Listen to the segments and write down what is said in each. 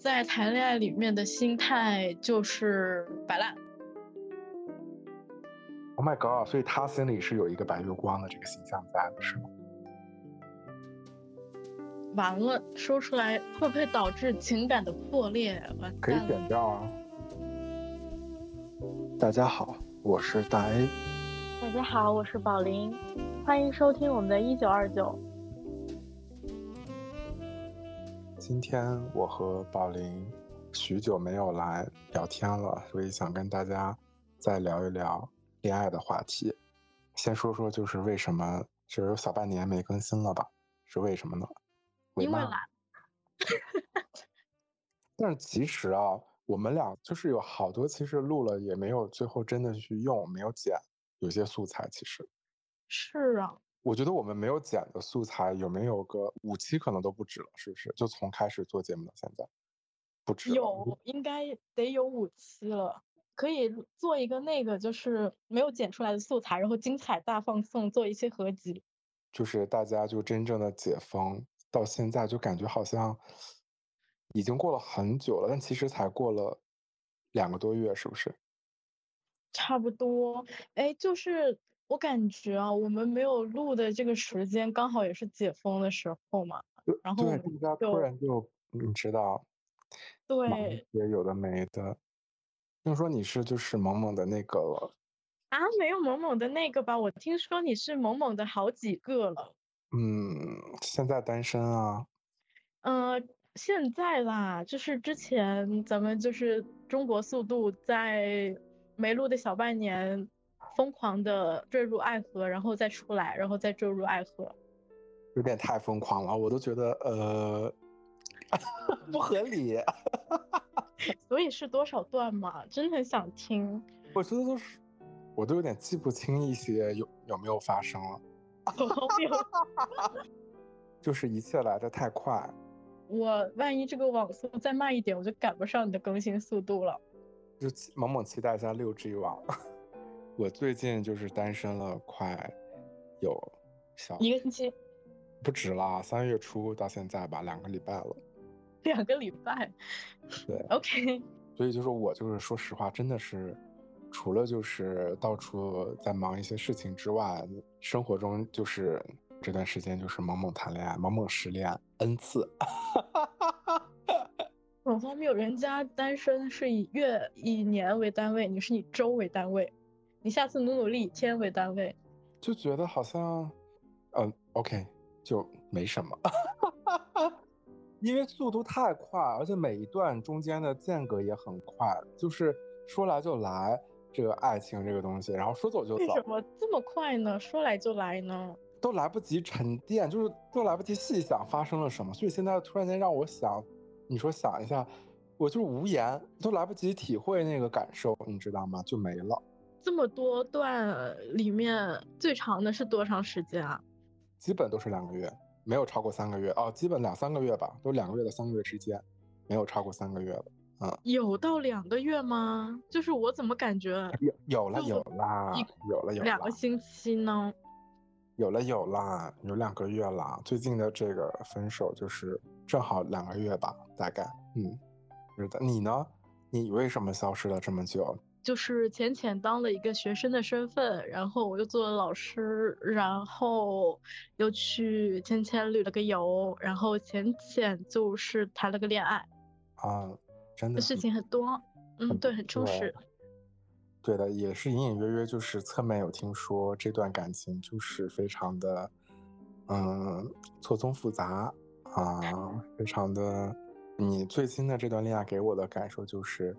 在谈恋爱里面的心态就是摆烂。Oh my god！所以他心里是有一个白月光的这个形象在的，是吗？完了，说出来会不会导致情感的破裂？完可以剪掉啊。大家好，我是大 A。大家好，我是宝林，欢迎收听我们的一九二九。今天我和宝林许久没有来聊天了，所以想跟大家再聊一聊恋爱的话题。先说说就是为什么是有小半年没更新了吧？是为什么呢？骂因为懒。但是其实啊，我们俩就是有好多其实录了也没有最后真的去用，没有剪，有些素材其实。是啊，我觉得我们没有剪的素材有没有个五期可能都不止了，是不是？就从开始做节目到现在，不止。有应该得有五期了，可以做一个那个就是没有剪出来的素材，然后精彩大放送，做一些合集。就是大家就真正的解封到现在，就感觉好像已经过了很久了，但其实才过了两个多月，是不是？差不多，哎，就是我感觉啊，我们没有录的这个时间，刚好也是解封的时候嘛。然后突然就你知道，对也有的没的。听说你是就是萌萌的那个了，啊，没有萌萌的那个吧？我听说你是萌萌的好几个了。嗯，现在单身啊，呃，现在啦，就是之前咱们就是中国速度在没录的小半年，疯狂的坠入爱河，然后再出来，然后再坠入爱河。有点太疯狂了，我都觉得呃 不合理。所以是多少段嘛？真的很想听。我觉得都是，我都有点记不清一些有有没有发生了！就是一切来的太快。我万一这个网速再慢一点，我就赶不上你的更新速度了。就期猛猛期待一下六 G 网。我最近就是单身了快有小一个星期，不止啦，三月初到现在吧，两个礼拜了。两个礼拜。对，OK，所以就是我就是说实话，真的是除了就是到处在忙一些事情之外，生活中就是这段时间就是猛猛谈恋爱，猛猛失恋 n 次。很荒谬，人家单身是以月、以年为单位，你是以周为单位。你下次努努力，以天为单位。就觉得好像，嗯，OK，就没什么，因为速度太快，而且每一段中间的间隔也很快，就是说来就来，这个爱情这个东西，然后说走就走为什，么这么快呢？说来就来呢？都来不及沉淀，就是都来不及细想发生了什么，所以现在突然间让我想，你说想一下，我就是无言，都来不及体会那个感受，你知道吗？就没了。这么多段里面最长的是多长时间啊？基本都是两个月，没有超过三个月哦，基本两三个月吧，都两个月到三个月之间，没有超过三个月的。嗯，有到两个月吗？就是我怎么感觉有有了有啦，有了有了两个，星期呢？有了有啦，有两个月啦。最近的这个分手就是正好两个月吧，大概。嗯，是的。你呢？你为什么消失了这么久？就是浅浅当了一个学生的身份，然后我又做了老师，然后又去浅浅旅了个游，然后浅浅就是谈了个恋爱，啊，真的事情很多，嗯，对，很充实。对的，也是隐隐约约，就是侧面有听说这段感情就是非常的，嗯，错综复杂啊，非常的。你最新的这段恋爱给我的感受就是，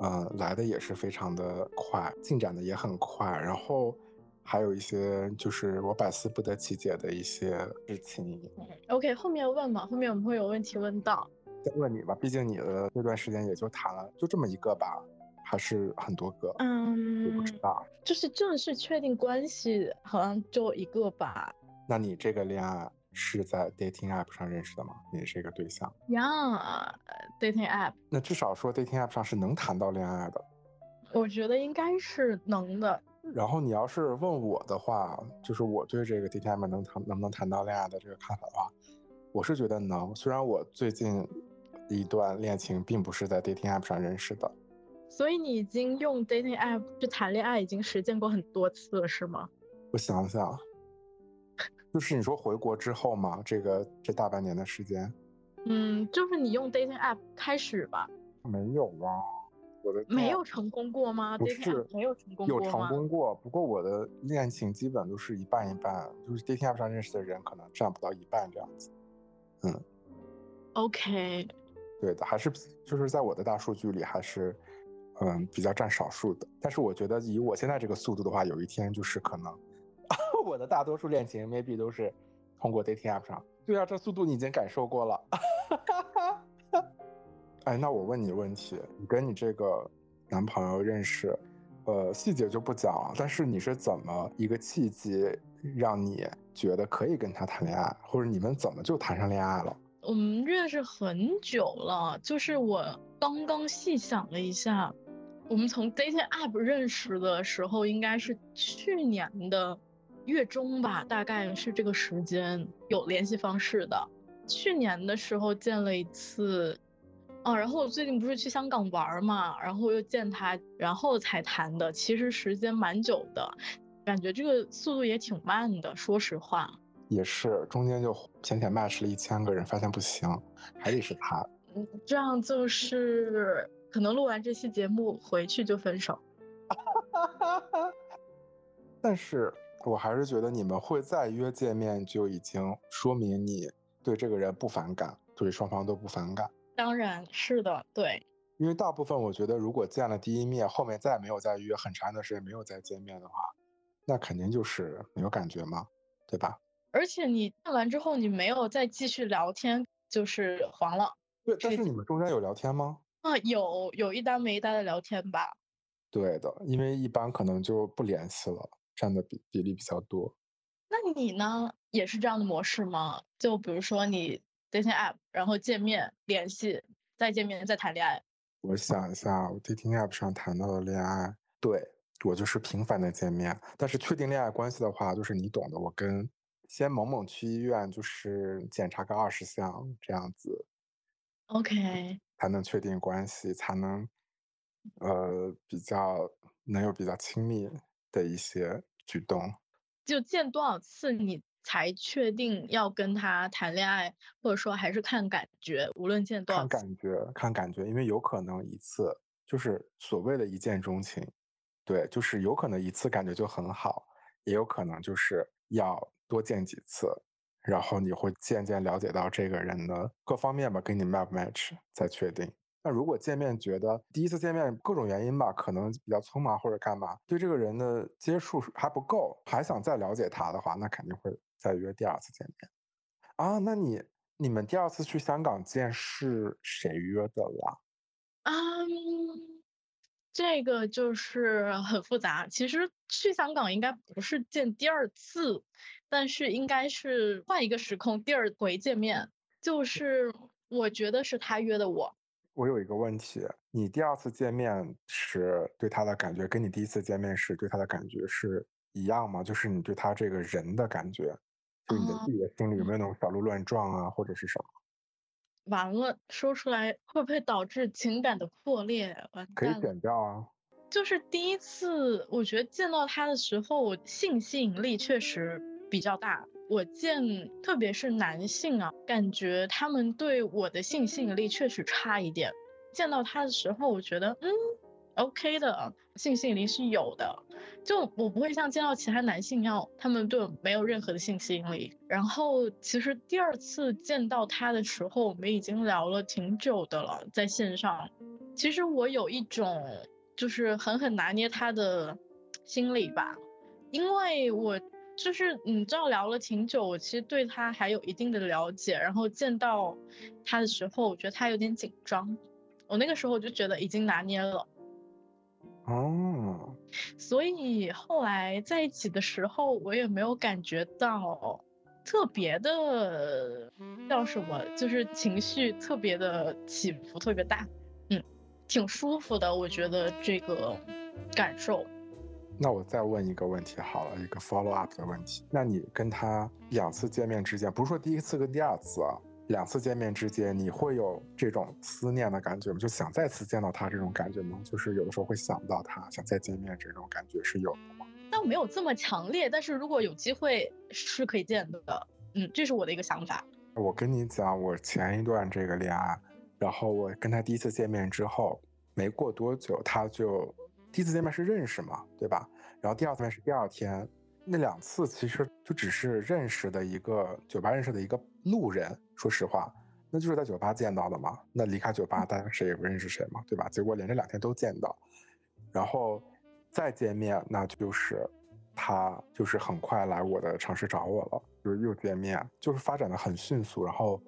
嗯，来的也是非常的快，进展的也很快，然后还有一些就是我百思不得其解的一些事情。OK，后面问吧，后面我们会有问题问到。先问你吧，毕竟你的那段时间也就谈了就这么一个吧，还是很多个，嗯我不嗯，知道。就是正式确定关系好像就一个吧。那你这个恋爱是在 dating app 上认识的吗？你这个对象？呀，dating app，那至少说 dating app 上是能谈到恋爱的。我觉得应该是能的。然后你要是问我的话，就是我对这个 dating app 能谈能不能谈到恋爱的这个看法的话，我是觉得能。虽然我最近一段恋情并不是在 dating app 上认识的。所以你已经用 dating app 去谈恋爱，已经实践过很多次了，是吗？我想想，就是你说回国之后嘛，这个这大半年的时间，嗯，就是你用 dating app 开始吧。没有啊，我的没有成功过吗？不是没有成功过有成功过，不过我的恋情基本都是一半一半，就是 dating app 上认识的人可能占不到一半这样子。嗯，OK，对的，还是就是在我的大数据里还是。嗯，比较占少数的，但是我觉得以我现在这个速度的话，有一天就是可能，我的大多数恋情 maybe 都是通过 dating app 上。对啊，这速度你已经感受过了。哎，那我问你问题，你跟你这个男朋友认识，呃，细节就不讲了，但是你是怎么一个契机让你觉得可以跟他谈恋爱，或者你们怎么就谈上恋爱了？我们认识很久了，就是我刚刚细想了一下。我们从 dating app 认识的时候，应该是去年的月中吧，大概是这个时间有联系方式的。去年的时候见了一次，啊，然后我最近不是去香港玩嘛，然后又见他，然后才谈的。其实时间蛮久的，感觉这个速度也挺慢的，说实话。也是，中间就浅浅 match 了一千个人，发现不行，还得是他。嗯，这样就是。可能录完这期节目回去就分手，但是我还是觉得你们会再约见面，就已经说明你对这个人不反感，对双方都不反感。当然是的，对。因为大部分我觉得，如果见了第一面，后面再没有再约很长一段时间没有再见面的话，那肯定就是没有感觉嘛，对吧？而且你见完之后，你没有再继续聊天，就是黄了。对，但是你们中间有聊天吗？啊，有有一单没一单的聊天吧？对的，因为一般可能就不联系了，占的比比例比较多。那你呢，也是这样的模式吗？就比如说你 dating app，然后见面联系，再见面再谈恋爱。我想一下，我 dating app 上谈到的恋爱，对我就是频繁的见面。但是确定恋爱关系的话，就是你懂的，我跟先猛猛去医院，就是检查个二十项这样子。OK。才能确定关系，才能，呃，比较能有比较亲密的一些举动。就见多少次你才确定要跟他谈恋爱，或者说还是看感觉？无论见多少，看感觉，看感觉，因为有可能一次就是所谓的一见钟情，对，就是有可能一次感觉就很好，也有可能就是要多见几次。然后你会渐渐了解到这个人的各方面吧，跟你 match match 再确定。那如果见面觉得第一次见面各种原因吧，可能比较匆忙或者干嘛，对这个人的接触还不够，还想再了解他的话，那肯定会再约第二次见面。啊，那你你们第二次去香港见是谁约的啦？嗯，这个就是很复杂。其实去香港应该不是见第二次。但是应该是换一个时空，第二回见面，就是我觉得是他约的我。我有一个问题，你第二次见面时对他的感觉，跟你第一次见面时对他的感觉是一样吗？就是你对他这个人的感觉，就你的自己的心里有没有那种小鹿乱撞啊，或者是什么？完了，说出来会不会导致情感的破裂？完可以剪掉啊。就是第一次，我觉得见到他的时候，性吸引力确实。比较大，我见特别是男性啊，感觉他们对我的性吸引力确实差一点。见到他的时候，我觉得嗯，OK 的，性吸引力是有的。就我不会像见到其他男性一样，他们对我没有任何的性吸引力。然后其实第二次见到他的时候，我们已经聊了挺久的了，在线上。其实我有一种就是狠狠拿捏他的心理吧，因为我。就是你知道聊了挺久，我其实对他还有一定的了解，然后见到他的时候，我觉得他有点紧张，我那个时候我就觉得已经拿捏了，哦，所以后来在一起的时候，我也没有感觉到特别的叫什么，就是情绪特别的起伏特别大，嗯，挺舒服的，我觉得这个感受。那我再问一个问题好了，一个 follow up 的问题。那你跟他两次见面之间，不是说第一次跟第二次啊，两次见面之间，你会有这种思念的感觉吗？就想再次见到他这种感觉吗？就是有的时候会想到他，想再见面这种感觉是有的吗？倒没有这么强烈，但是如果有机会是可以见的。嗯，这是我的一个想法。我跟你讲，我前一段这个恋爱，然后我跟他第一次见面之后，没过多久他就第一次见面是认识嘛，对吧？然后第二次面是第二天。那两次其实就只是认识的一个酒吧认识的一个路人，说实话，那就是在酒吧见到的嘛。那离开酒吧，大家谁也不认识谁嘛，对吧？结果连着两天都见到，然后再见面，那就是他就是很快来我的城市找我了，就是又见面，就是发展的很迅速。然后，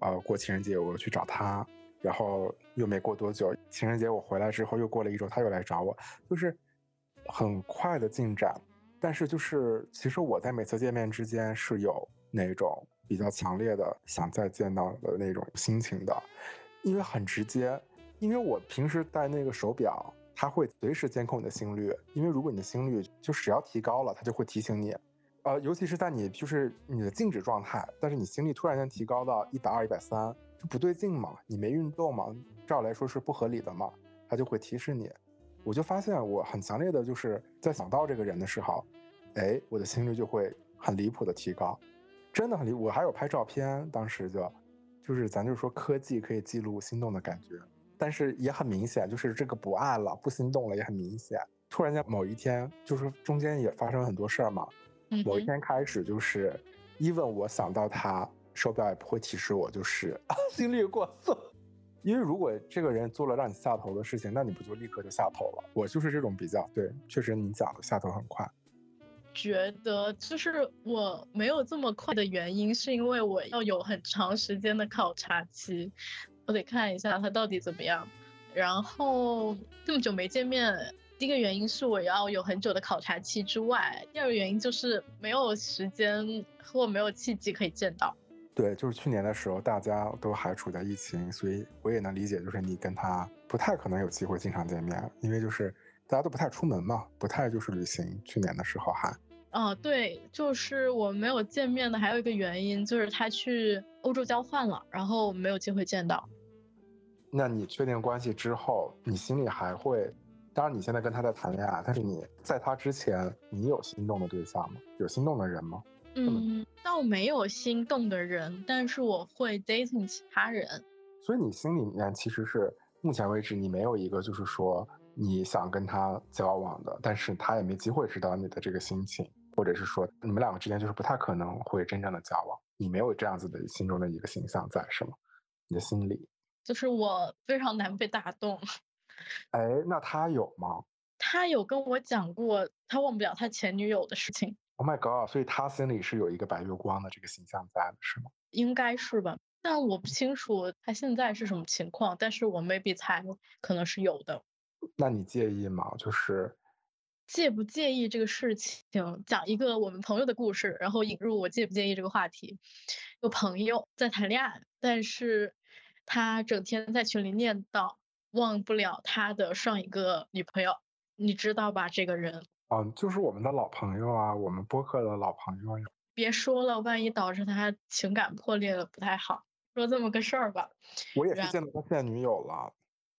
呃，过情人节我去找他，然后又没过多久，情人节我回来之后又过了一周，他又来找我，就是很快的进展。但是就是，其实我在每次见面之间是有那种比较强烈的想再见到的那种心情的，因为很直接，因为我平时戴那个手表，它会随时监控你的心率，因为如果你的心率就只要提高了，它就会提醒你，呃，尤其是在你就是你的静止状态，但是你心率突然间提高到一百二、一百三，就不对劲嘛，你没运动嘛，照来说是不合理的嘛，他就会提示你。我就发现我很强烈的就是在想到这个人的时候，哎，我的心率就会很离谱的提高，真的很离。我还有拍照片，当时就，就是咱就说科技可以记录心动的感觉，但是也很明显，就是这个不爱了，不心动了也很明显。突然间某一天，就是中间也发生很多事儿嘛，某一天开始就是，even 我想到他，手表也不会提示我，就是心率过速。因为如果这个人做了让你下头的事情，那你不就立刻就下头了？我就是这种比较对，确实你讲的下头很快。觉得就是我没有这么快的原因，是因为我要有很长时间的考察期，我得看一下他到底怎么样。然后这么久没见面，第一个原因是我要有很久的考察期之外，第二个原因就是没有时间或没有契机可以见到。对，就是去年的时候，大家都还处在疫情，所以我也能理解，就是你跟他不太可能有机会经常见面，因为就是大家都不太出门嘛，不太就是旅行。去年的时候还，哦，对，就是我没有见面的还有一个原因，就是他去欧洲交换了，然后没有机会见到。那你确定关系之后，你心里还会？当然，你现在跟他在谈恋爱，但是你在他之前，你有心动的对象吗？有心动的人吗？嗯，倒没有心动的人，但是我会 dating 其他人。所以你心里面其实是目前为止你没有一个就是说你想跟他交往的，但是他也没机会知道你的这个心情，或者是说你们两个之间就是不太可能会真正的交往。你没有这样子的心中的一个形象在，是吗？你的心里就是我非常难被打动。哎，那他有吗？他有跟我讲过，他忘不了他前女友的事情。Oh my god！所以他心里是有一个白月光的这个形象在的，是吗？应该是吧，但我不清楚他现在是什么情况。但是我 maybe 猜可能是有的。那你介意吗？就是介不介意这个事情？讲一个我们朋友的故事，然后引入我介不介意这个话题。有朋友在谈恋爱，但是他整天在群里念叨忘不了他的上一个女朋友，你知道吧？这个人。嗯，就是我们的老朋友啊，我们播客的老朋友呀。别说了，万一导致他情感破裂了不太好。说这么个事儿吧。我也是见到他现女友了。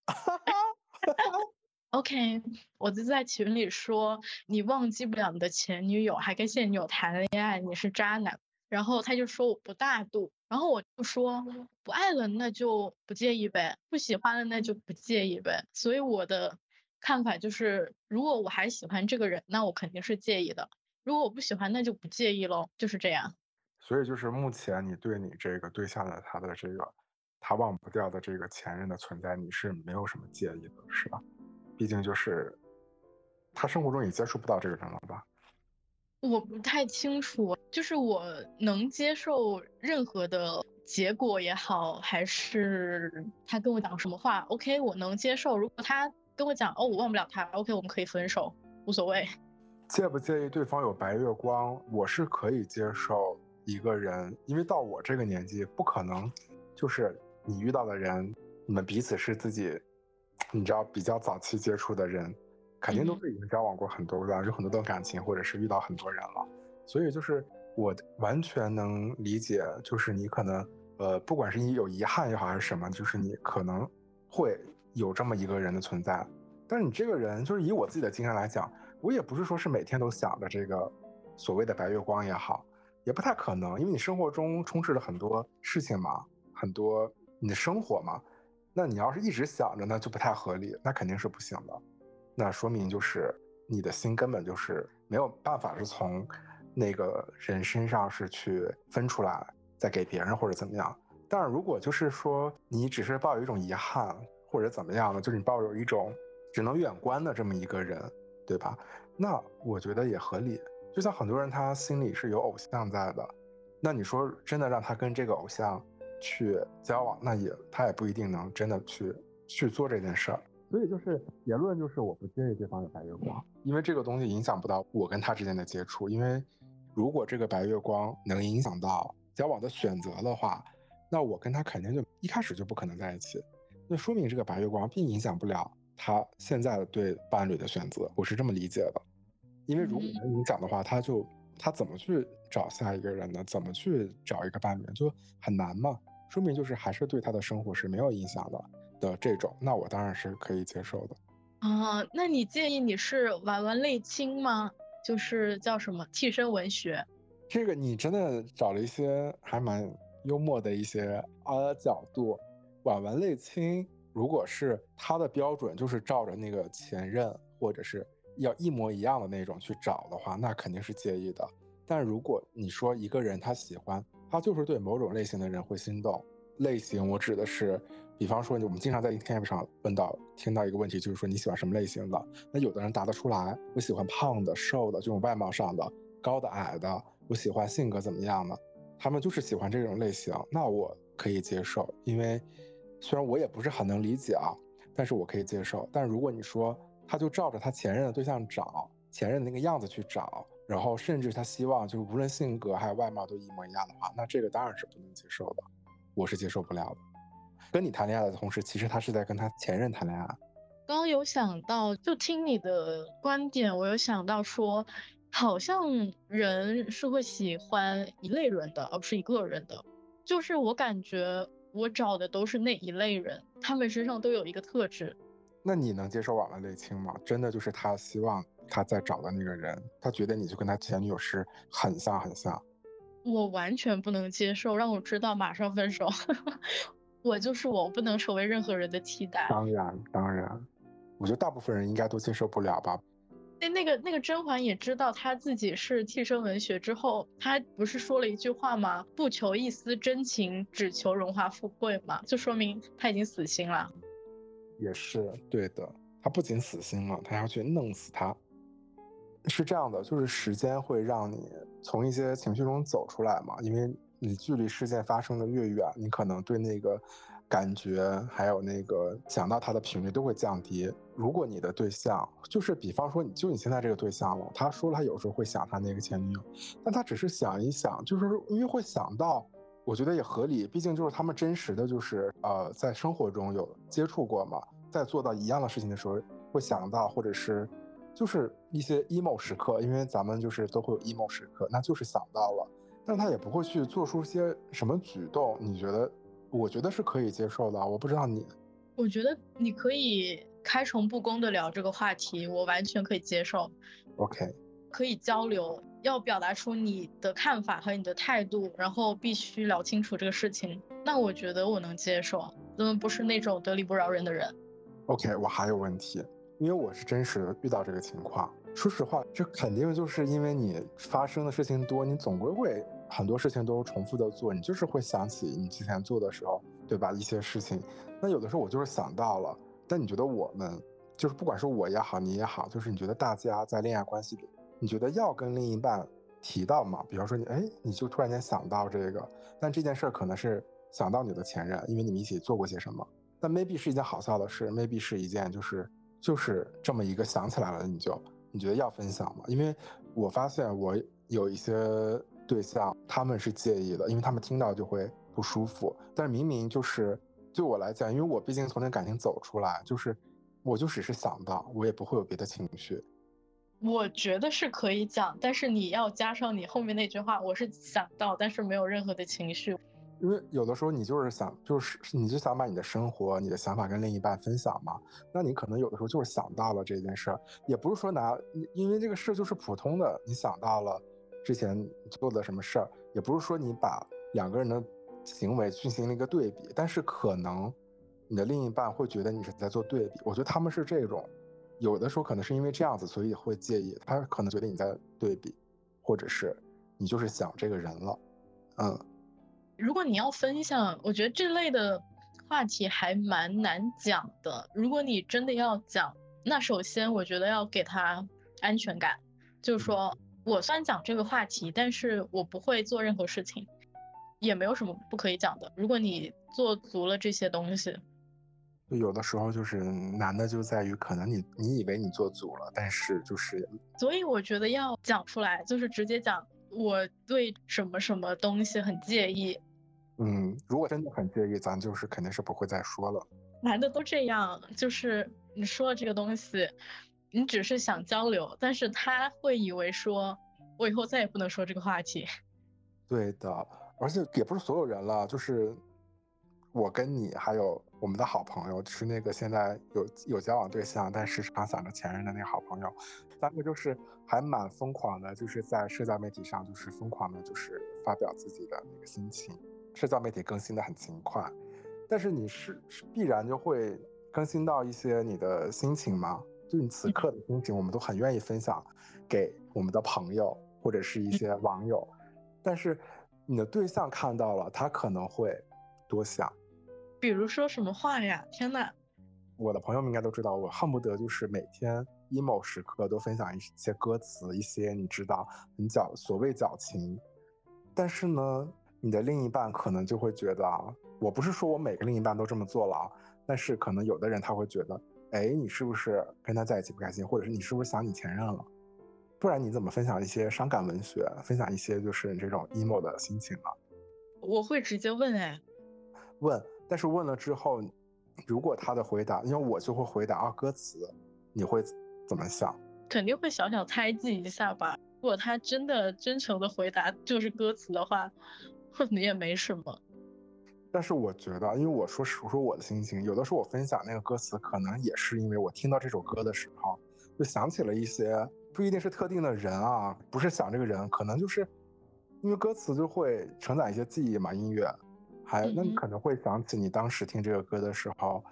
OK，我就在群里说，你忘记不了你的前女友，还跟现女友谈恋爱，你是渣男。然后他就说我不大度，然后我就说不爱了那就不介意呗，不喜欢了那就不介意呗。所以我的。看法就是，如果我还喜欢这个人，那我肯定是介意的；如果我不喜欢，那就不介意喽，就是这样。所以就是目前你对你这个对象的他的这个他忘不掉的这个前任的存在，你是没有什么介意的，是吧？毕竟就是他生活中也接触不到这个人了吧？我不太清楚，就是我能接受任何的结果也好，还是他跟我讲什么话，OK，我能接受。如果他。跟我讲哦，我忘不了他。OK，我们可以分手，无所谓。介不介意对方有白月光？我是可以接受一个人，因为到我这个年纪，不可能就是你遇到的人，你们彼此是自己，你知道比较早期接触的人，肯定都是已经交往过很多段，有很多段感情，或者是遇到很多人了。所以就是我完全能理解，就是你可能呃，不管是你有遗憾也好还是什么，就是你可能会有这么一个人的存在。但是你这个人，就是以我自己的经验来讲，我也不是说是每天都想着这个所谓的白月光也好，也不太可能，因为你生活中充斥了很多事情嘛，很多你的生活嘛。那你要是一直想着呢，就不太合理，那肯定是不行的。那说明就是你的心根本就是没有办法是从那个人身上是去分出来再给别人或者怎么样。但是如果就是说你只是抱有一种遗憾或者怎么样的，就是你抱有一种只能远观的这么一个人，对吧？那我觉得也合理。就像很多人他心里是有偶像在的，那你说真的让他跟这个偶像？去交往，那也他也不一定能真的去去做这件事儿，所以就是结论就是我不介意对方有白月光，因为这个东西影响不到我跟他之间的接触，因为如果这个白月光能影响到交往的选择的话，那我跟他肯定就一开始就不可能在一起，那说明这个白月光并影响不了他现在的对伴侣的选择，我是这么理解的，因为如果能影响的话，他就他怎么去找下一个人呢？怎么去找一个伴侣就很难嘛。说明就是还是对他的生活是没有影响的的这种，那我当然是可以接受的。啊，那你建议你是玩玩类亲吗？就是叫什么替身文学？这个你真的找了一些还蛮幽默的一些呃角度。婉文类亲，如果是他的标准就是照着那个前任或者是要一模一样的那种去找的话，那肯定是介意的。但如果你说一个人他喜欢。他就是对某种类型的人会心动。类型我指的是，比方说我们经常在 Instagram 上问到、听到一个问题，就是说你喜欢什么类型的？那有的人答得出来，我喜欢胖的、瘦的，这种外貌上的；高的、矮的，我喜欢性格怎么样的？他们就是喜欢这种类型，那我可以接受，因为虽然我也不是很能理解啊，但是我可以接受。但如果你说他就照着他前任的对象找，前任的那个样子去找。然后甚至他希望就是无论性格还有外貌都一模一样的话，那这个当然是不能接受的，我是接受不了的。跟你谈恋爱的同时，其实他是在跟他前任谈恋爱。刚刚有想到，就听你的观点，我有想到说，好像人是会喜欢一类人的，而不是一个人的。就是我感觉我找的都是那一类人，他们身上都有一个特质。那你能接受网络类青吗？真的就是他希望他在找的那个人，他觉得你就跟他前女友是很像很像。我完全不能接受，让我知道马上分手。我就是我，不能成为任何人的替代。当然当然，我觉得大部分人应该都接受不了吧。那那个那个甄嬛也知道他自己是替身文学之后，他不是说了一句话吗？不求一丝真情，只求荣华富贵嘛，就说明他已经死心了。也是对的，他不仅死心了，他要去弄死他。是这样的，就是时间会让你从一些情绪中走出来嘛，因为你距离事件发生的越远，你可能对那个感觉还有那个想到他的频率都会降低。如果你的对象就是，比方说你就你现在这个对象了，他说了他有时候会想他那个前女友，但他只是想一想，就是因为会想到。我觉得也合理，毕竟就是他们真实的就是呃，在生活中有接触过嘛，在做到一样的事情的时候，会想到或者是就是一些 emo 时刻，因为咱们就是都会有 emo 时刻，那就是想到了，但他也不会去做出些什么举动。你觉得？我觉得是可以接受的。我不知道你，我觉得你可以开诚布公的聊这个话题，我完全可以接受。OK，可以交流。要表达出你的看法和你的态度，然后必须聊清楚这个事情。那我觉得我能接受，嗯，不是那种得理不饶人的人。OK，我还有问题，因为我是真实遇到这个情况。说实话，这肯定就是因为你发生的事情多，你总归会很多事情都重复的做，你就是会想起你之前做的时候，对吧？一些事情。那有的时候我就是想到了，但你觉得我们，就是不管是我也好，你也好，就是你觉得大家在恋爱关系里。你觉得要跟另一半提到吗？比方说你哎，你就突然间想到这个，但这件事儿可能是想到你的前任，因为你们一起做过些什么。但 maybe 是一件好笑的事，maybe 是一件就是就是这么一个想起来了，你就你觉得要分享吗？因为我发现我有一些对象，他们是介意的，因为他们听到就会不舒服。但是明明就是对我来讲，因为我毕竟从那感情走出来，就是我就只是想到，我也不会有别的情绪。我觉得是可以讲，但是你要加上你后面那句话，我是想到，但是没有任何的情绪。因为有的时候你就是想，就是你就想把你的生活、你的想法跟另一半分享嘛。那你可能有的时候就是想到了这件事儿，也不是说拿，因为这个事就是普通的，你想到了之前做的什么事儿，也不是说你把两个人的行为进行了一个对比，但是可能你的另一半会觉得你是在做对比。我觉得他们是这种，有的时候可能是因为这样子，所以会介意，他可能觉得你在对比，或者是你就是想这个人了，嗯。如果你要分享，我觉得这类的话题还蛮难讲的。如果你真的要讲，那首先我觉得要给他安全感，就是说我虽然讲这个话题，但是我不会做任何事情，也没有什么不可以讲的。如果你做足了这些东西，有的时候就是难的就在于，可能你你以为你做足了，但是就是，所以我觉得要讲出来，就是直接讲。我对什么什么东西很介意，嗯，如果真的很介意，咱就是肯定是不会再说了。男的都这样，就是你说了这个东西，你只是想交流，但是他会以为说，我以后再也不能说这个话题。对的，而且也不是所有人了，就是我跟你还有我们的好朋友，就是那个现在有有交往对象，但时常想着前任的那个好朋友。三个就是还蛮疯狂的，就是在社交媒体上，就是疯狂的，就是发表自己的那个心情。社交媒体更新的很勤快，但是你是是必然就会更新到一些你的心情吗？就你此刻的心情，我们都很愿意分享给我们的朋友或者是一些网友。但是你的对象看到了，他可能会多想。比如说什么话呀？天呐！我的朋友们应该都知道，我恨不得就是每天。emo 时刻都分享一些歌词，一些你知道很矫所谓矫情，但是呢，你的另一半可能就会觉得，我不是说我每个另一半都这么做了啊，但是可能有的人他会觉得，哎，你是不是跟他在一起不开心，或者是你是不是想你前任了？不然你怎么分享一些伤感文学，分享一些就是这种 emo 的心情呢？我会直接问哎，问，但是问了之后，如果他的回答，因为我就会回答啊歌词，你会。怎么想？肯定会小小猜忌一下吧。如果他真的真诚的回答就是歌词的话，你也没什么。但是我觉得，因为我说说说我的心情，有的时候我分享那个歌词，可能也是因为我听到这首歌的时候，就想起了一些，不一定是特定的人啊，不是想这个人，可能就是因为歌词就会承载一些记忆嘛。音乐，还那你可能会想起你当时听这个歌的时候。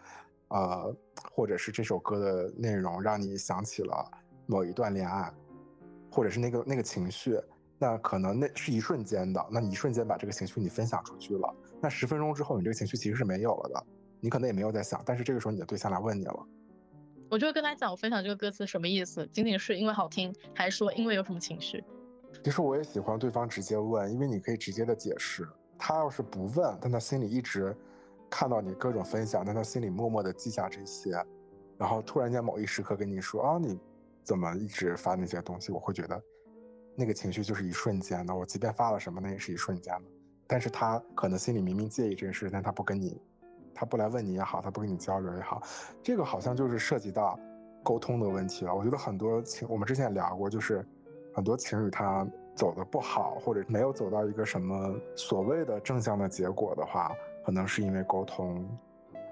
呃，或者是这首歌的内容让你想起了某一段恋爱，或者是那个那个情绪，那可能那是一瞬间的，那你一瞬间把这个情绪你分享出去了，那十分钟之后你这个情绪其实是没有了的，你可能也没有在想，但是这个时候你的对象来问你了，我就会跟他讲我分享这个歌词什么意思，仅仅是因为好听，还是说因为有什么情绪？其实我也喜欢对方直接问，因为你可以直接的解释，他要是不问，但他心里一直。看到你各种分享，但他心里默默的记下这些，然后突然间某一时刻跟你说啊，你怎么一直发那些东西？我会觉得那个情绪就是一瞬间的。我即便发了什么，那也是一瞬间的。但是他可能心里明明介意这件事，但他不跟你，他不来问你也好，他不跟你交流也好，这个好像就是涉及到沟通的问题了。我觉得很多情，我们之前也聊过，就是很多情侣他走的不好，或者没有走到一个什么所谓的正向的结果的话。可能是因为沟通，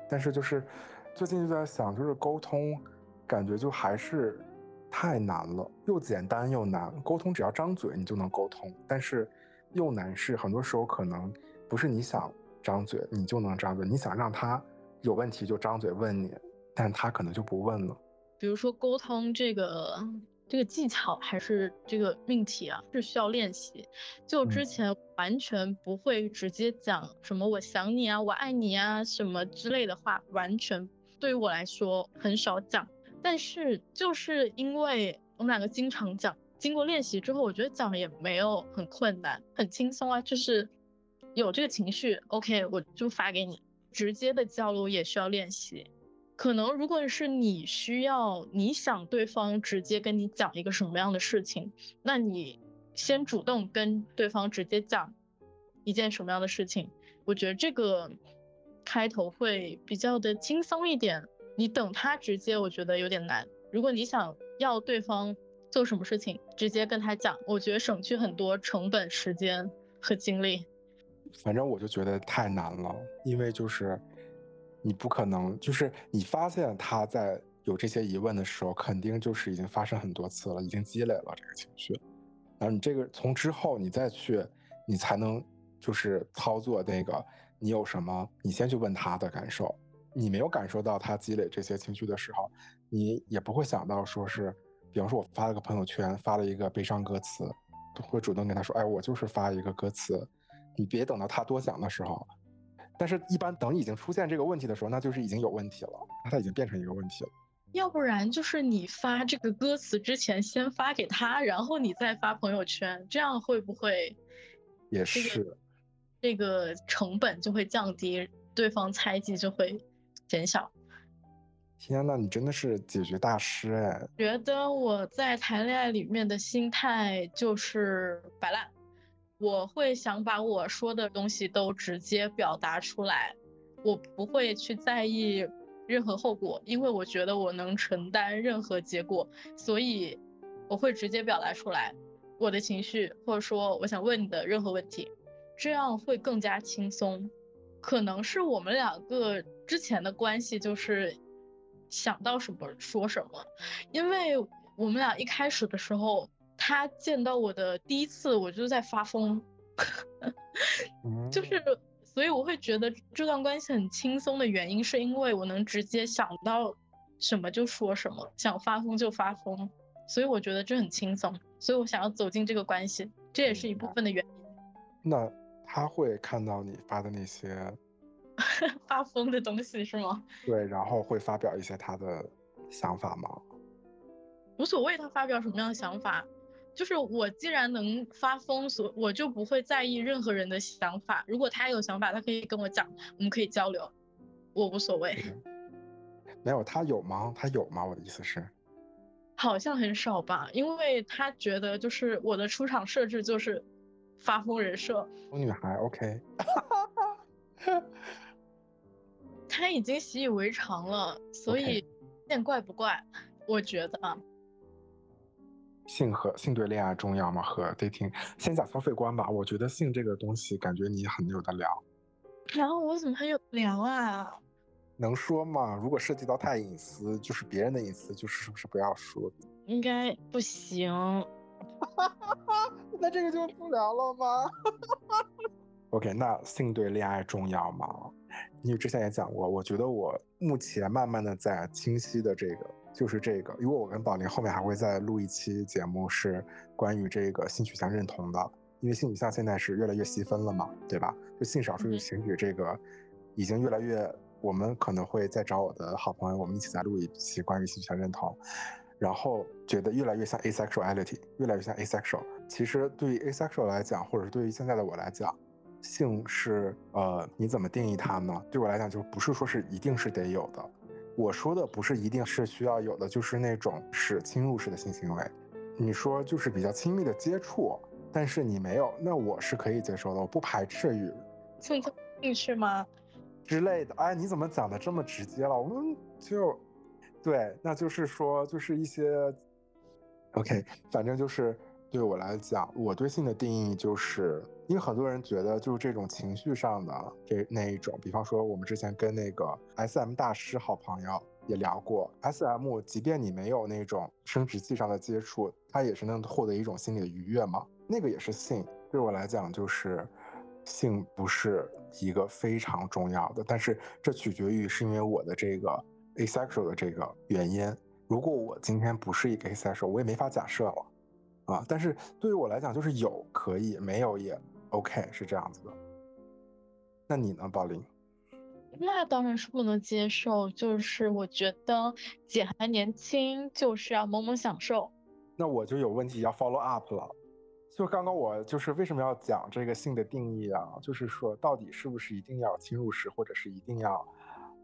但是就是最近就在想，就是沟通，感觉就还是太难了，又简单又难。沟通只要张嘴你就能沟通，但是又难是很多时候可能不是你想张嘴你就能张嘴，你想让他有问题就张嘴问你，但他可能就不问了。比如说沟通这个。这个技巧还是这个命题啊，是需要练习。就之前完全不会直接讲什么“我想你啊，我爱你啊”什么之类的话，完全对于我来说很少讲。但是就是因为我们两个经常讲，经过练习之后，我觉得讲也没有很困难，很轻松啊。就是有这个情绪，OK，我就发给你。直接的交流也需要练习。可能如果是你需要，你想对方直接跟你讲一个什么样的事情，那你先主动跟对方直接讲一件什么样的事情，我觉得这个开头会比较的轻松一点。你等他直接，我觉得有点难。如果你想要对方做什么事情，直接跟他讲，我觉得省去很多成本、时间和精力。反正我就觉得太难了，因为就是你不可能，就是你发现他在有这些疑问的时候，肯定就是已经发生很多次了，已经积累了这个情绪，然后你这个从之后你再去，你才能就是操作那个，你有什么，你先去问他的感受，你没有感受到他积累这些情绪的时候，你也不会想到说是，比方说我发了个朋友圈，发了一个悲伤歌词，会主动跟他说，哎，我就是发一个歌词。你别等到他多想的时候，但是一般等已经出现这个问题的时候，那就是已经有问题了，那他已经变成一个问题了。要不然就是你发这个歌词之前先发给他，然后你再发朋友圈，这样会不会？也是，这个成本就会降低，对方猜忌就会减小。天呐，你真的是解决大师哎！觉得我在谈恋爱里面的心态就是摆烂。我会想把我说的东西都直接表达出来，我不会去在意任何后果，因为我觉得我能承担任何结果，所以我会直接表达出来我的情绪，或者说我想问你的任何问题，这样会更加轻松。可能是我们两个之前的关系就是想到什么说什么，因为我们俩一开始的时候。他见到我的第一次，我就在发疯，就是，所以我会觉得这段关系很轻松的原因，是因为我能直接想到什么就说什么，想发疯就发疯，所以我觉得这很轻松，所以我想要走进这个关系，这也是一部分的原因。那他会看到你发的那些 发疯的东西是吗？对，然后会发表一些他的想法吗？无所谓，他发表什么样的想法。就是我既然能发疯，所我就不会在意任何人的想法。如果他有想法，他可以跟我讲，我们可以交流，我无所谓。没有他有吗？他有吗？我的意思是，好像很少吧，因为他觉得就是我的出场设置就是发疯人设，疯女孩。OK，他已经习以为常了，所以见怪不怪。我觉得啊。性和性对恋爱重要吗？和 dating 先讲消费观吧。我觉得性这个东西，感觉你很有的聊。然后我怎么很有聊啊？能说吗？如果涉及到太隐私，就是别人的隐私，就是是不是不要说？应该不行。那这个就不聊了吗？OK，那性对恋爱重要吗？因为之前也讲过，我觉得我目前慢慢的在清晰的这个。就是这个，因为我跟宝林后面还会再录一期节目，是关于这个性取向认同的。因为性取向现在是越来越细分了嘛，对吧？就性少数群体这个，已经越来越，我们可能会再找我的好朋友，我们一起再录一期关于性取向认同。然后觉得越来越像 asexuality，越来越像 asexual。其实对于 asexual 来讲，或者是对于现在的我来讲，性是呃，你怎么定义它呢？对我来讲，就不是说是一定是得有的。我说的不是一定是需要有的，就是那种是侵入式的性行为。你说就是比较亲密的接触，但是你没有，那我是可以接受的，我不排斥与蹭蹭进去吗？之类的。哎，你怎么讲的这么直接了？我们就对，那就是说，就是一些 OK，反正就是对我来讲，我对性的定义就是。因为很多人觉得，就是这种情绪上的这那一种，比方说我们之前跟那个 S M 大师好朋友也聊过，S M，即便你没有那种生殖器上的接触，它也是能获得一种心理的愉悦嘛。那个也是性，对我来讲就是性不是一个非常重要的，但是这取决于是因为我的这个 asexual 的这个原因。如果我今天不是一个 asexual，我也没法假设了啊。但是对于我来讲，就是有可以，没有也。OK，是这样子的。那你呢，宝林？那当然是不能接受。就是我觉得姐还年轻，就是要猛猛享受。那我就有问题要 follow up 了。就刚刚我就是为什么要讲这个性的定义啊？就是说到底是不是一定要侵入式，或者是一定要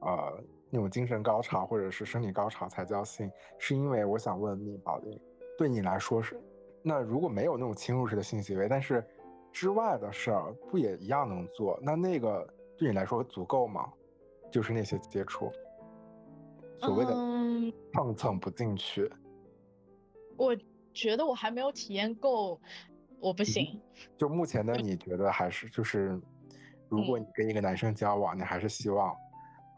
呃那种精神高潮或者是生理高潮才叫性？是因为我想问你，宝林，对你来说是那如果没有那种侵入式的性行为，但是。之外的事儿不也一样能做？那那个对你来说足够吗？就是那些接触，所谓的蹭蹭不进去。我觉得我还没有体验够，我不行。就目前的你觉得还是就是如果你跟一个男生交往，你还是希望，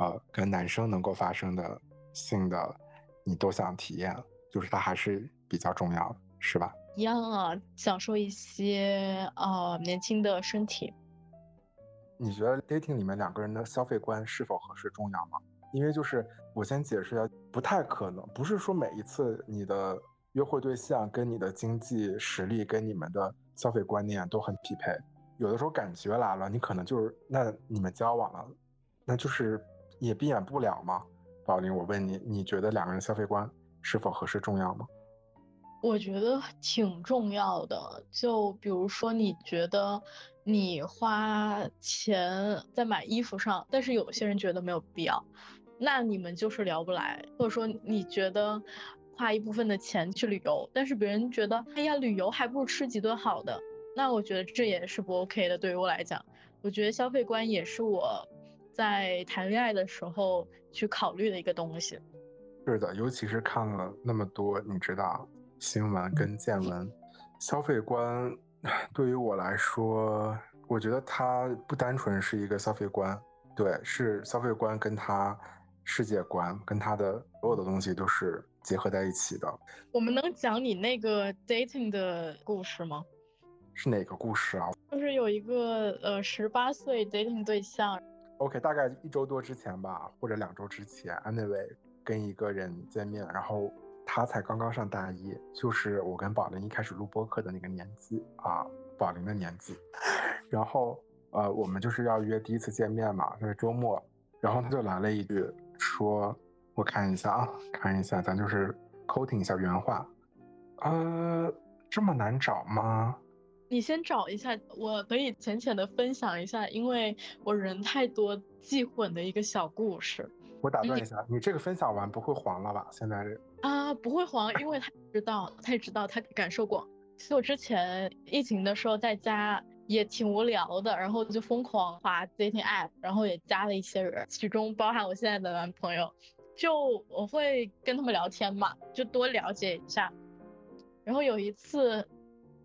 呃，跟男生能够发生的性的，你都想体验，就是它还是比较重要的，是吧？一样啊，享受一些呃年轻的身体。你觉得 dating 里面两个人的消费观是否合适重要吗？因为就是我先解释一下，不太可能，不是说每一次你的约会对象跟你的经济实力跟你们的消费观念都很匹配，有的时候感觉来了，你可能就是那你们交往了，那就是也避免不了嘛。宝林，我问你，你觉得两个人消费观是否合适重要吗？我觉得挺重要的，就比如说你觉得你花钱在买衣服上，但是有些人觉得没有必要，那你们就是聊不来。或者说你觉得花一部分的钱去旅游，但是别人觉得，哎呀，旅游还不如吃几顿好的，那我觉得这也是不 OK 的。对于我来讲，我觉得消费观也是我在谈恋爱的时候去考虑的一个东西。是的，尤其是看了那么多，你知道。新闻跟见闻，消费观对于我来说，我觉得它不单纯是一个消费观，对，是消费观跟它世界观跟它的所有的东西都是结合在一起的。我们能讲你那个 dating 的故事吗？是哪个故事啊？就是有一个呃十八岁 dating 对象。OK，大概一周多之前吧，或者两周之前，Anyway，跟一个人见面，然后。他才刚刚上大一，就是我跟宝林一开始录播客的那个年纪啊，宝林的年纪。然后呃，我们就是要约第一次见面嘛，就是周末。然后他就来了一句，说：“我看一下啊，看一下，咱就是 quoting 一下原话。呃，这么难找吗？你先找一下，我可以浅浅的分享一下，因为我人太多记混的一个小故事。我打断一下，你这个分享完不会黄了吧？现在这啊不会黄，因为他知道，他也知道，他感受过。其实我之前疫情的时候在家也挺无聊的，然后就疯狂滑 dating app，然后也加了一些人，其中包含我现在的男朋友。就我会跟他们聊天嘛，就多了解一下。然后有一次。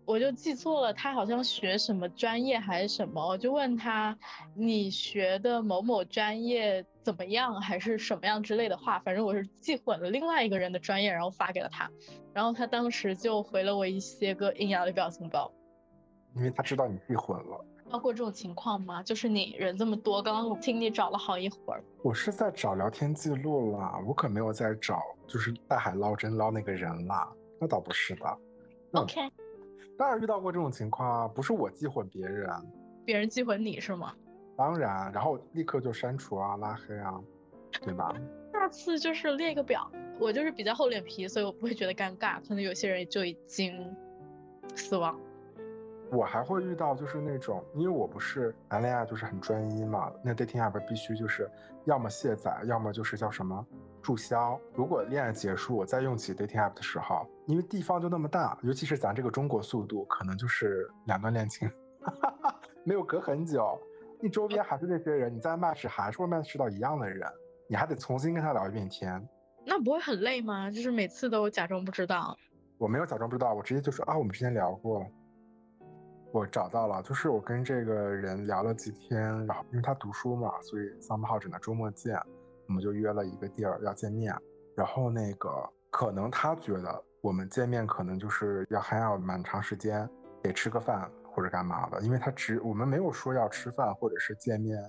我就记错了，他好像学什么专业还是什么，我就问他，你学的某某专业怎么样，还是什么样之类的话，反正我是记混了另外一个人的专业，然后发给了他，然后他当时就回了我一些个阴阳的表情包，因为他知道你记混了。包括这种情况吗？就是你人这么多，刚刚我听你找了好一会儿，我是在找聊天记录啦，我可没有在找，就是大海捞针捞那个人啦，那倒不是的。OK。当然遇到过这种情况啊，不是我记混别人，别人记混你是吗？当然，然后立刻就删除啊、拉黑啊，对吧？下次就是列一个表，我就是比较厚脸皮，所以我不会觉得尴尬。可能有些人就已经死亡。我还会遇到就是那种，因为我不是谈恋爱就是很专一嘛，那 dating app 必须就是要么卸载，要么就是叫什么注销。如果恋爱结束，我再用起 dating app 的时候，因为地方就那么大，尤其是咱这个中国速度，可能就是两段恋情，没有隔很久，你周边还是那些人，你在 match 还是会 match 到一样的人，你还得重新跟他聊一遍天，那不会很累吗？就是每次都假装不知道。我没有假装不知道，我直接就说啊，我们之前聊过。我找到了，就是我跟这个人聊了几天，然后因为他读书嘛，所以三八号只能周末见，我们就约了一个地儿要见面。然后那个可能他觉得我们见面可能就是要还要蛮长时间，得吃个饭或者干嘛的，因为他只我们没有说要吃饭或者是见面。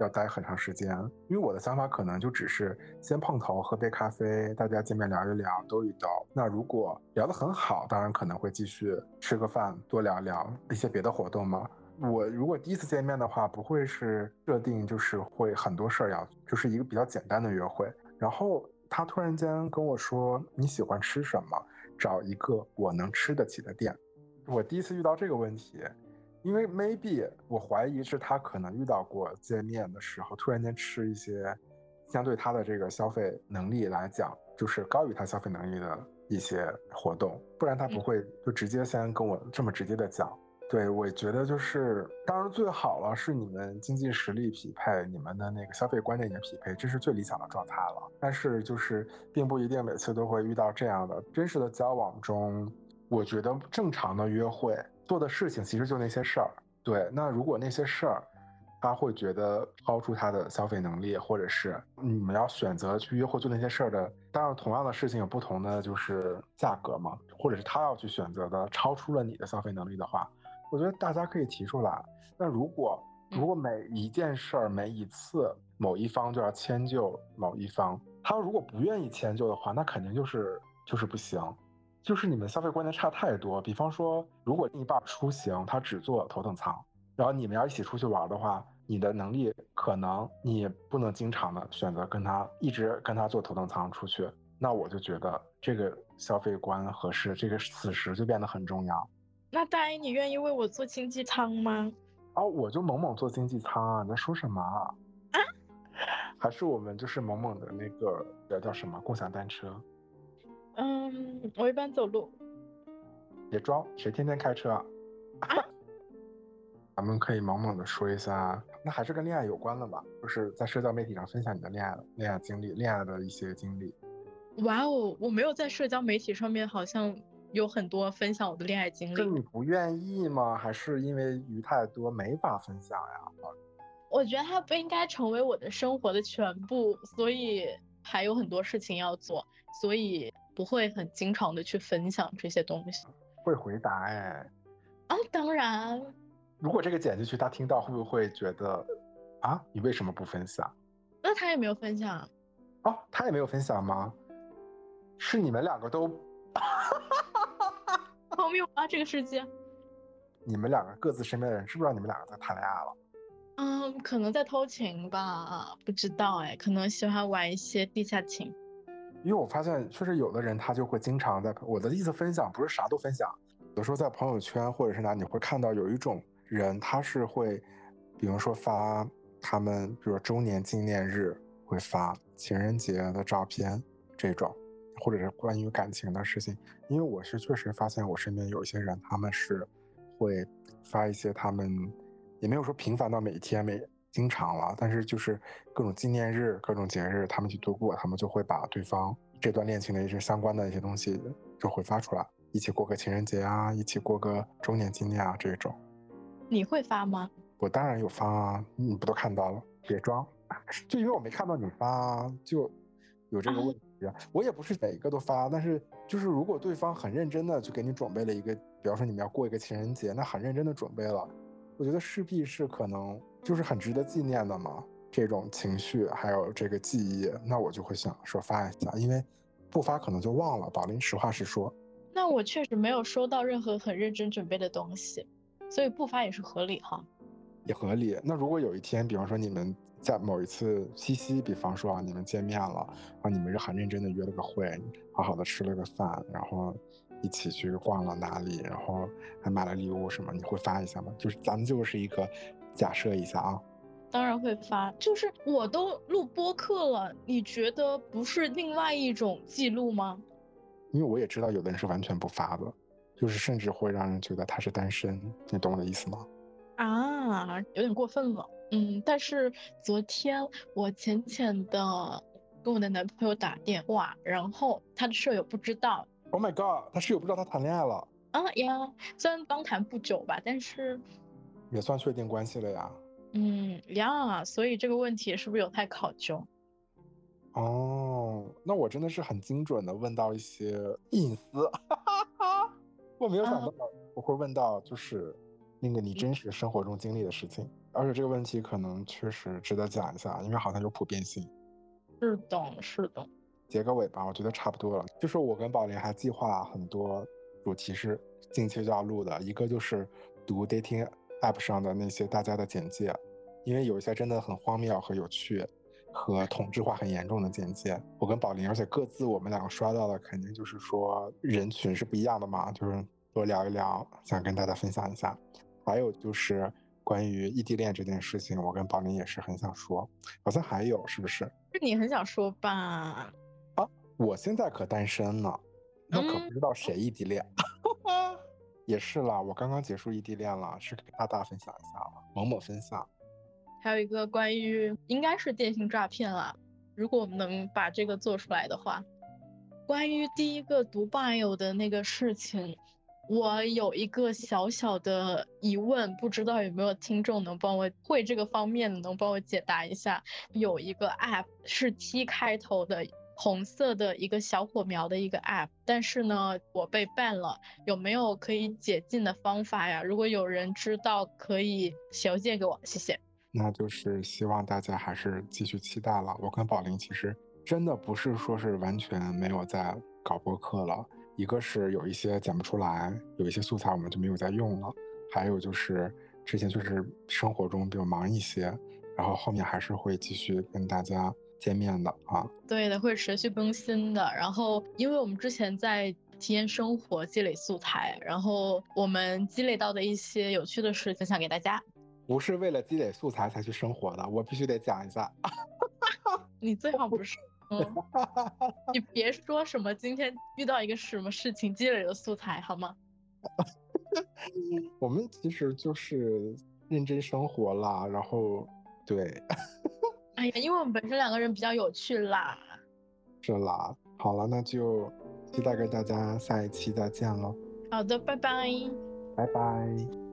要待很长时间，因为我的想法可能就只是先碰头，喝杯咖啡，大家见面聊一聊，兜一兜。那如果聊得很好，当然可能会继续吃个饭，多聊聊一些别的活动嘛。我如果第一次见面的话，不会是设定就是会很多事儿要，就是一个比较简单的约会。然后他突然间跟我说你喜欢吃什么，找一个我能吃得起的店。我第一次遇到这个问题。因为 maybe 我怀疑是他可能遇到过见面的时候突然间吃一些相对他的这个消费能力来讲就是高于他消费能力的一些活动，不然他不会就直接先跟我这么直接的讲。对我觉得就是当然最好了是你们经济实力匹配，你们的那个消费观念也匹配，这是最理想的状态了。但是就是并不一定每次都会遇到这样的真实的交往中，我觉得正常的约会。做的事情其实就那些事儿，对。那如果那些事儿，他会觉得超出他的消费能力，或者是你们要选择去约会做那些事儿的，当然同样的事情有不同的就是价格嘛，或者是他要去选择的超出了你的消费能力的话，我觉得大家可以提出来。那如果如果每一件事儿每一次某一方就要迁就某一方，他如果不愿意迁就的话，那肯定就是就是不行，就是你们消费观念差太多。比方说，如果另一半出行他只坐头等舱。然后你们要一起出去玩的话，你的能力可能你不能经常的选择跟他一直跟他坐头等舱出去，那我就觉得这个消费观合适，这个此时就变得很重要。那大 A，你愿意为我坐经济舱吗？哦，我就猛猛坐经济舱啊！你在说什么啊？还是我们就是猛猛的那个叫什么共享单车？嗯，我一般走路。别装，谁天天开车啊？咱们可以猛猛的说一下，那还是跟恋爱有关的吧，就是在社交媒体上分享你的恋爱恋爱经历、恋爱的一些经历。哇哦，我没有在社交媒体上面好像有很多分享我的恋爱经历。是你不愿意吗？还是因为鱼太多没法分享呀？我觉得它不应该成为我的生活的全部，所以还有很多事情要做，所以不会很经常的去分享这些东西。会回答哎。啊，当然。如果这个剪进去，他听到会不会觉得，啊，你为什么不分享？那他也没有分享，哦，他也没有分享吗？是你们两个都，我没有啊！这个世界，你们两个各自身边的人知不知道你们两个在谈恋爱了？嗯，可能在偷情吧，不知道哎，可能喜欢玩一些地下情。因为我发现，确实有的人他就会经常在我的意思分享，不是啥都分享，有时候在朋友圈或者是哪，你会看到有一种。人他是会，比如说发他们，比如说周年纪念日会发情人节的照片这种，或者是关于感情的事情。因为我是确实发现我身边有一些人，他们是会发一些他们也没有说频繁到每天每经常了，但是就是各种纪念日、各种节日他们去度过，他们就会把对方这段恋情的一些相关的一些东西就会发出来，一起过个情人节啊，一起过个周年纪念啊这种。你会发吗？我当然有发啊，你不都看到了？别装，就因为我没看到你发，就有这个问题。啊我也不是每一个都发，但是就是如果对方很认真的就给你准备了一个，比方说你们要过一个情人节，那很认真的准备了，我觉得势必是可能就是很值得纪念的嘛。这种情绪还有这个记忆，那我就会想说发一下，因为不发可能就忘了。宝林实话实说，那我确实没有收到任何很认真准备的东西。所以不发也是合理哈，也合理。那如果有一天，比方说你们在某一次七夕，比方说啊，你们见面了，啊，你们是很认真的约了个会，好好的吃了个饭，然后一起去逛了哪里，然后还买了礼物什么，你会发一下吗？就是咱们就是一个假设一下啊。当然会发，就是我都录播客了，你觉得不是另外一种记录吗？因为我也知道有的人是完全不发的。就是甚至会让人觉得他是单身，你懂我的意思吗？啊，有点过分了。嗯，但是昨天我浅浅的跟我的男朋友打电话，然后他的舍友不知道。Oh my god，他室友不知道他谈恋爱了。啊呀，虽然刚谈不久吧，但是也算确定关系了呀。嗯呀，所以这个问题是不是有待考究？哦，那我真的是很精准的问到一些隐私。我没有想到我会问到就是那个你真实生活中经历的事情，而且这个问题可能确实值得讲一下，因为好像有普遍性。是的，是的。结个尾吧，我觉得差不多了。就是我跟宝莲还计划很多主题是近期就要录的，一个就是读 dating app 上的那些大家的简介，因为有一些真的很荒谬和有趣。和同质化很严重的简介，我跟宝林，而且各自我们两个刷到的肯定就是说人群是不一样的嘛，就是多聊一聊，想跟大家分享一下。还有就是关于异地恋这件事情，我跟宝林也是很想说，好像还有是不是？是你很想说吧？啊，我现在可单身呢，那可不知道谁异地恋。也是啦，我刚刚结束异地恋了，是给大大分享一下了，某某分享。还有一个关于应该是电信诈骗了，如果我们能把这个做出来的话，关于第一个读 bio 的那个事情，我有一个小小的疑问，不知道有没有听众能帮我会这个方面能帮我解答一下？有一个 app 是 T 开头的，红色的一个小火苗的一个 app，但是呢，我被 ban 了，有没有可以解禁的方法呀？如果有人知道，可以写邮件给我，谢谢。那就是希望大家还是继续期待了。我跟宝林其实真的不是说是完全没有在搞播客了。一个是有一些剪不出来，有一些素材我们就没有在用了，还有就是之前就是生活中比较忙一些，然后后面还是会继续跟大家见面的啊。对的，会持续更新的。然后因为我们之前在体验生活积累素材，然后我们积累到的一些有趣的事分享给大家。不是为了积累素材才去生活的，我必须得讲一下。你最好不是。嗯，你别说什么今天遇到一个什么事情积累的素材好吗？我们其实就是认真生活啦，然后对。哎呀，因为我们本身两个人比较有趣啦。是啦，好了，那就期待跟大家下一期再见喽。好的，拜拜。拜拜。